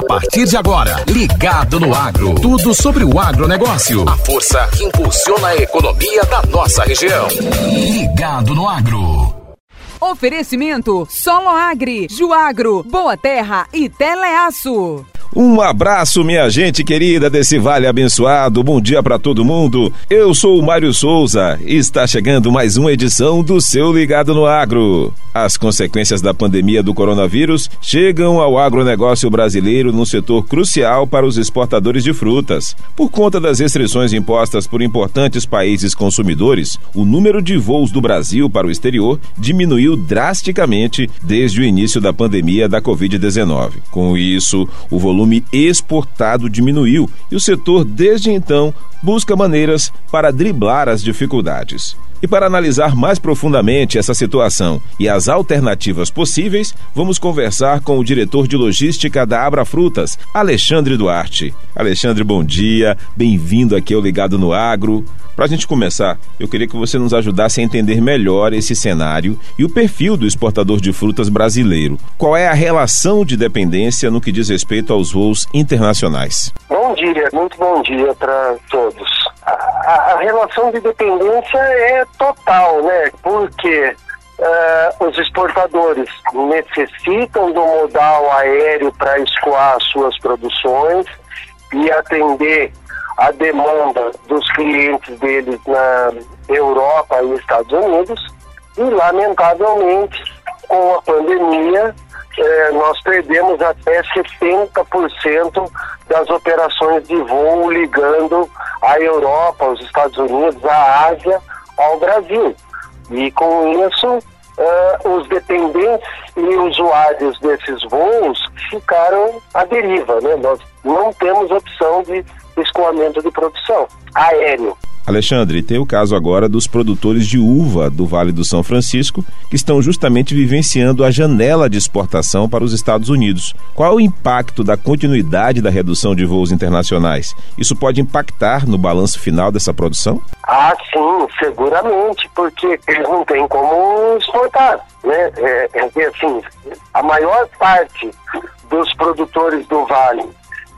A partir de agora, Ligado no Agro. Tudo sobre o agronegócio. A força que impulsiona a economia da nossa região. Ligado no Agro. Oferecimento Solo Agri, Juagro, Boa Terra e Teleaço. Um abraço, minha gente querida desse vale abençoado. Bom dia para todo mundo. Eu sou o Mário Souza e está chegando mais uma edição do seu Ligado no Agro. As consequências da pandemia do coronavírus chegam ao agronegócio brasileiro num setor crucial para os exportadores de frutas. Por conta das restrições impostas por importantes países consumidores, o número de voos do Brasil para o exterior diminuiu drasticamente desde o início da pandemia da Covid-19. Com isso, o volume volume exportado diminuiu e o setor, desde então, busca maneiras para driblar as dificuldades. E para analisar mais profundamente essa situação e as alternativas possíveis, vamos conversar com o diretor de logística da Abra Frutas, Alexandre Duarte. Alexandre, bom dia, bem-vindo aqui ao Ligado no Agro. Para a gente começar, eu queria que você nos ajudasse a entender melhor esse cenário e o perfil do exportador de frutas brasileiro. Qual é a relação de dependência no que diz respeito aos voos internacionais? Bom dia, muito bom dia para todos. A, a, relação de dependência é total, né? Porque uh, os exportadores necessitam do modal aéreo para escoar suas produções e atender a demanda dos clientes deles na Europa e Estados Unidos. E, lamentavelmente, com a pandemia, eh, nós perdemos até 70% das operações de voo ligando a Europa, os Estados Unidos, a Ásia ao Brasil. E com isso, uh, os dependentes e usuários desses voos ficaram à deriva. Né? Nós não temos opção de escoamento de produção aéreo. Alexandre, tem o caso agora dos produtores de uva do Vale do São Francisco, que estão justamente vivenciando a janela de exportação para os Estados Unidos. Qual o impacto da continuidade da redução de voos internacionais? Isso pode impactar no balanço final dessa produção? Ah, sim, seguramente, porque eles não têm como exportar. Né? É, é, assim, a maior parte dos produtores do Vale,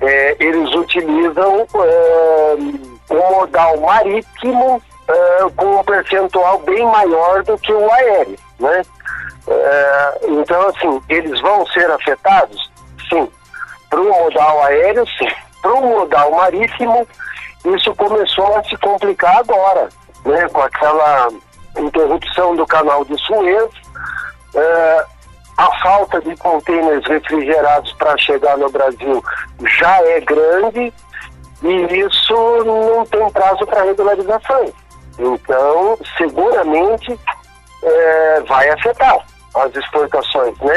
é, eles utilizam um modal marítimo uh, com um percentual bem maior do que o aéreo, né? Uh, então, assim, eles vão ser afetados? Sim. Para o modal aéreo, sim. Para o modal marítimo, isso começou a se complicar agora, né? Com aquela interrupção do canal de Suez, uh, a falta de contêineres refrigerados para chegar no Brasil já é grande e isso não tem prazo para regularização. Então, seguramente é, vai afetar as exportações. Né?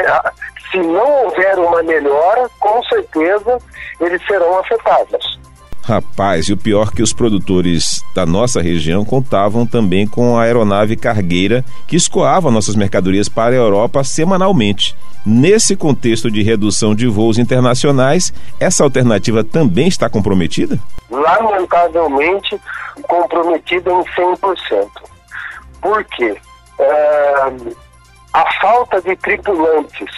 Se não houver uma melhora, com certeza eles serão afetados. Rapaz, e o pior que os produtores da nossa região contavam também com a aeronave cargueira que escoava nossas mercadorias para a Europa semanalmente. Nesse contexto de redução de voos internacionais, essa alternativa também está comprometida? Lamentavelmente, comprometida em 100%. Por quê? É, a falta de tripulantes,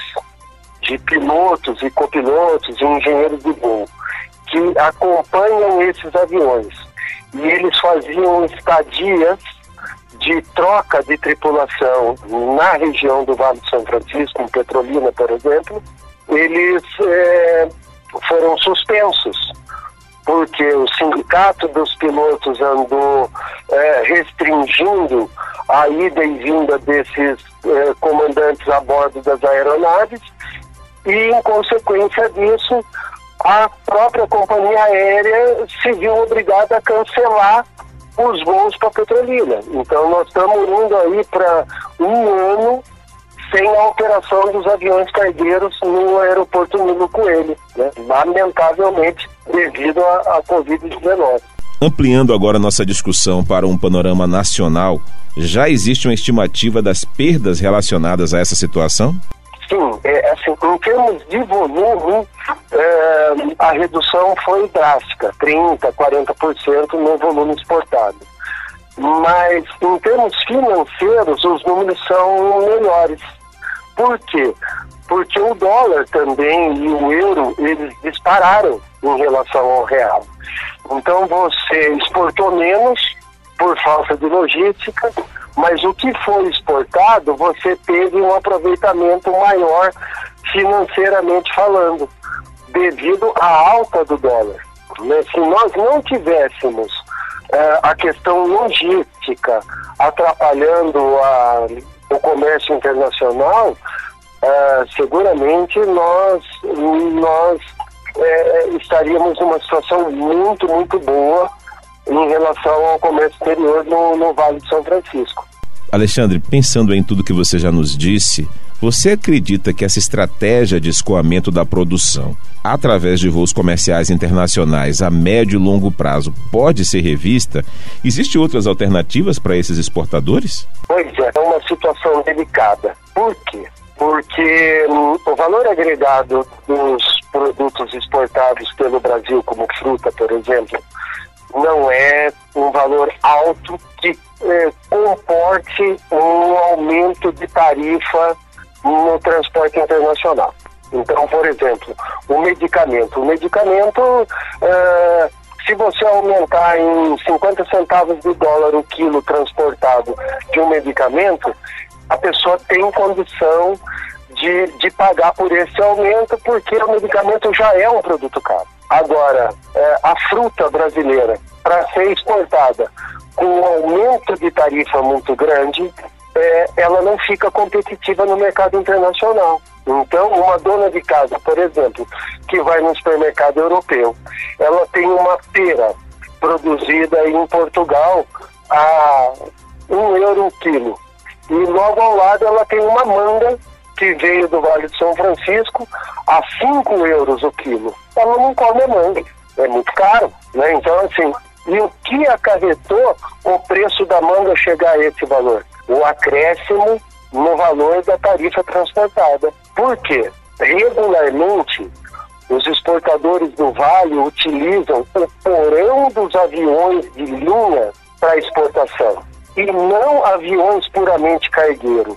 de pilotos e copilotos e engenheiros de voo que acompanham esses aviões. E eles faziam estadias de troca de tripulação na região do Vale de São Francisco, em Petrolina, por exemplo, eles é, foram suspensos, porque o sindicato dos pilotos andou é, restringindo a ida e vinda desses é, comandantes a bordo das aeronaves, e em consequência disso, a própria companhia aérea se viu obrigada a cancelar os voos para Petrolina. Então nós estamos indo aí para um ano sem a operação dos aviões cargueiros no aeroporto Nilo Coelho, né? lamentavelmente devido à Covid-19. Ampliando agora nossa discussão para um panorama nacional, já existe uma estimativa das perdas relacionadas a essa situação? Sim, é, assim, em termos de volume, é, a redução foi drástica, 30%, 40% no volume exportado. Mas em termos financeiros, os números são melhores. Por quê? porque o dólar também e o euro, eles dispararam em relação ao real. Então você exportou menos por falta de logística, mas o que foi exportado, você teve um aproveitamento maior financeiramente falando, devido à alta do dólar. Né? Se nós não tivéssemos uh, a questão logística atrapalhando a, o comércio internacional, uh, seguramente nós, nós é, estaríamos numa situação muito, muito boa em relação ao comércio exterior no, no Vale de São Francisco. Alexandre, pensando em tudo que você já nos disse, você acredita que essa estratégia de escoamento da produção, através de voos comerciais internacionais a médio e longo prazo, pode ser revista? Existem outras alternativas para esses exportadores? Pois é, é uma situação delicada. Por quê? Porque hum, o valor agregado dos produtos exportados pelo Brasil, como fruta, por exemplo, não é um valor alto que eh, comporte um aumento de tarifa no transporte internacional. Então, por exemplo, o medicamento. O medicamento, eh, se você aumentar em 50 centavos de dólar o quilo transportado de um medicamento, a pessoa tem condição de, de pagar por esse aumento, porque o medicamento já é um produto caro. Agora, é, a fruta brasileira, para ser exportada com um aumento de tarifa muito grande, é, ela não fica competitiva no mercado internacional. Então, uma dona de casa, por exemplo, que vai no supermercado europeu, ela tem uma pera produzida em Portugal a um euro o quilo. E logo ao lado ela tem uma manga que veio do Vale de São Francisco a 5 euros o quilo. Ela não come manga, é muito caro, né? Então, assim, e o que acarretou o preço da manga chegar a esse valor? O acréscimo no valor da tarifa transportada. Por quê? Regularmente, os exportadores do Vale utilizam o porão dos aviões de linha para exportação e não aviões puramente cargueiro.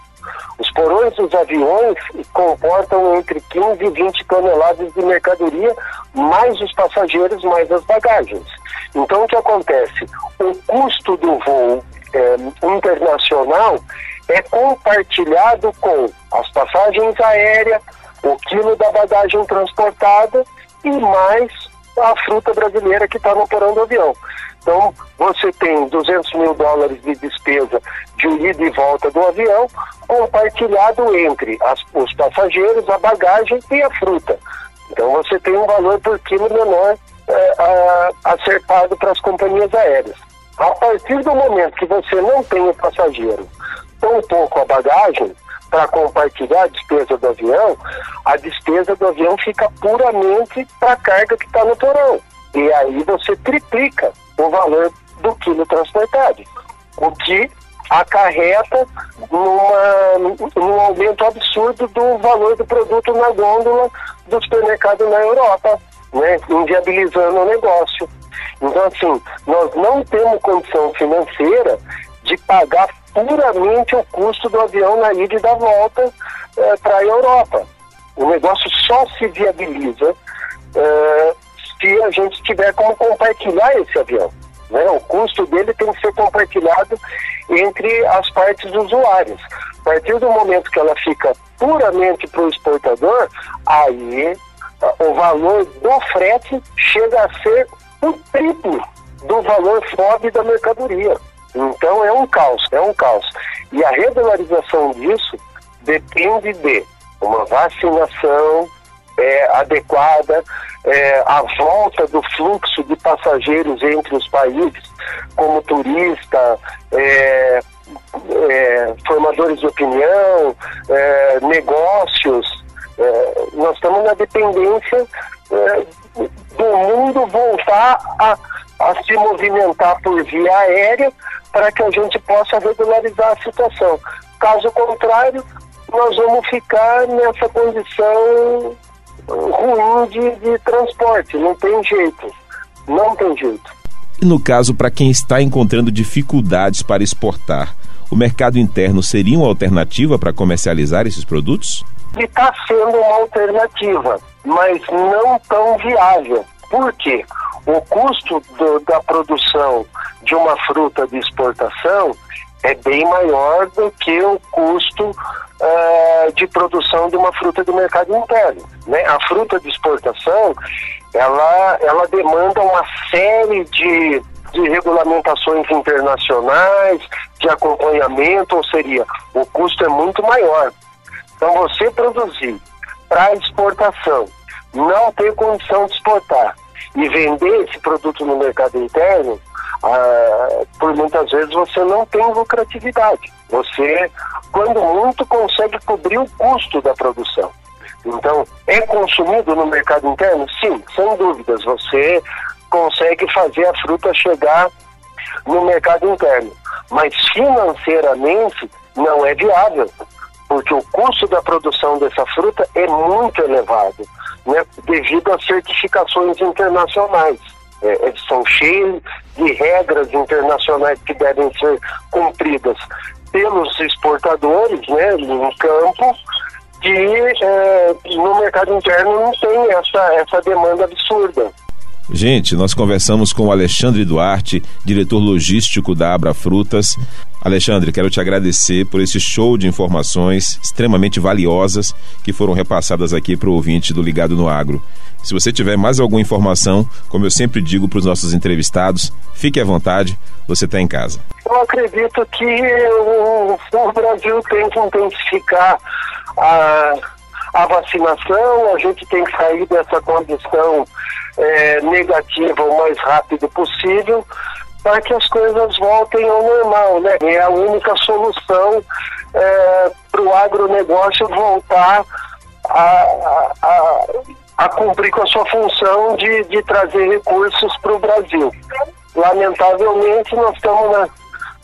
Os porões dos aviões comportam entre 15 e 20 toneladas de mercadoria, mais os passageiros, mais as bagagens. Então, o que acontece? O custo do voo é, internacional é compartilhado com as passagens aéreas, o quilo da bagagem transportada e mais a fruta brasileira que está no porão do avião. Então, você tem 200 mil dólares de despesa de ida e volta do avião, compartilhado entre as, os passageiros, a bagagem e a fruta. Então, você tem um valor por quilo menor é, a, a ser pago para as companhias aéreas. A partir do momento que você não tem o passageiro, tão pouco a bagagem, para compartilhar a despesa do avião, a despesa do avião fica puramente para a carga que está no porão. E aí você triplica o valor do quilo transportado, o que acarreta numa, num aumento absurdo do valor do produto na gôndola do supermercado na Europa, né, inviabilizando o negócio. Então, assim, nós não temos condição financeira de pagar puramente o custo do avião na ida e da volta é, para a Europa. O negócio só se viabiliza se a gente tiver como compartilhar esse avião. Né? O custo dele tem que ser compartilhado entre as partes usuárias. A partir do momento que ela fica puramente para o exportador, aí o valor do frete chega a ser o triplo do valor FOB da mercadoria. Então é um caos, é um caos. E a regularização disso depende de uma vacinação é, adequada, é, a volta do fluxo de passageiros entre os países, como turista, é, é formadores de opinião, é, negócios. É, nós estamos na dependência do mundo voltar a, a se movimentar por via aérea para que a gente possa regularizar a situação. Caso contrário, nós vamos ficar nessa condição ruim de, de transporte. Não tem jeito. Não tem jeito. E no caso, para quem está encontrando dificuldades para exportar, o mercado interno seria uma alternativa para comercializar esses produtos? está sendo uma alternativa, mas não tão viável. Por quê? O custo do, da produção de uma fruta de exportação é bem maior do que o custo uh, de produção de uma fruta do mercado interno. Né? A fruta de exportação, ela, ela demanda uma série de, de regulamentações internacionais, de acompanhamento, ou seria, o custo é muito maior. Então, você produzir para exportação, não ter condição de exportar e vender esse produto no mercado interno, ah, por muitas vezes você não tem lucratividade. Você, quando muito, consegue cobrir o custo da produção. Então, é consumido no mercado interno? Sim, sem dúvidas. Você consegue fazer a fruta chegar no mercado interno. Mas financeiramente não é viável, porque o custo da produção dessa fruta é muito elevado, né, devido às certificações internacionais. É, é são cheios de regras internacionais que devem ser cumpridas pelos exportadores né, no campo, que é, no mercado interno não tem essa, essa demanda absurda. Gente, nós conversamos com o Alexandre Duarte, diretor logístico da Abra Frutas. Alexandre, quero te agradecer por esse show de informações extremamente valiosas que foram repassadas aqui para o ouvinte do Ligado no Agro. Se você tiver mais alguma informação, como eu sempre digo para os nossos entrevistados, fique à vontade, você está em casa. Eu acredito que o, Brasil tem que intensificar a, a vacinação, a gente tem que sair dessa condição é, negativa o mais rápido possível para que as coisas voltem ao normal, né? É a única solução é, para o agronegócio voltar a, a, a, cumprir com a sua função de, de trazer recursos para o Brasil. Lamentavelmente, nós estamos na,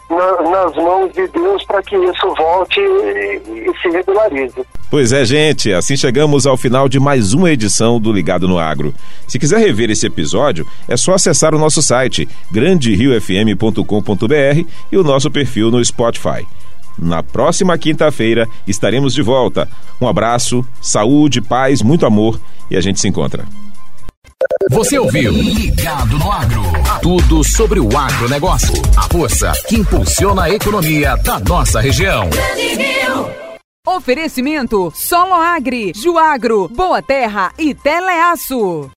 na, nas mãos de Deus para que isso volte e, e se regularize. Pois é, gente, assim chegamos ao final de mais uma edição do Ligado no Agro. Se quiser rever esse episódio, é só acessar o nosso site granderiofm.com.br e o nosso perfil no Spotify. Na próxima quinta-feira estaremos de volta. Um abraço, saúde, paz, muito amor e a gente se encontra. Você ouviu Ligado no Agro. Tudo sobre o agronegócio. A força que impulsiona a economia da nossa região. Oferecimento Solo Agri, Juagro, Boa Terra e Teleaço.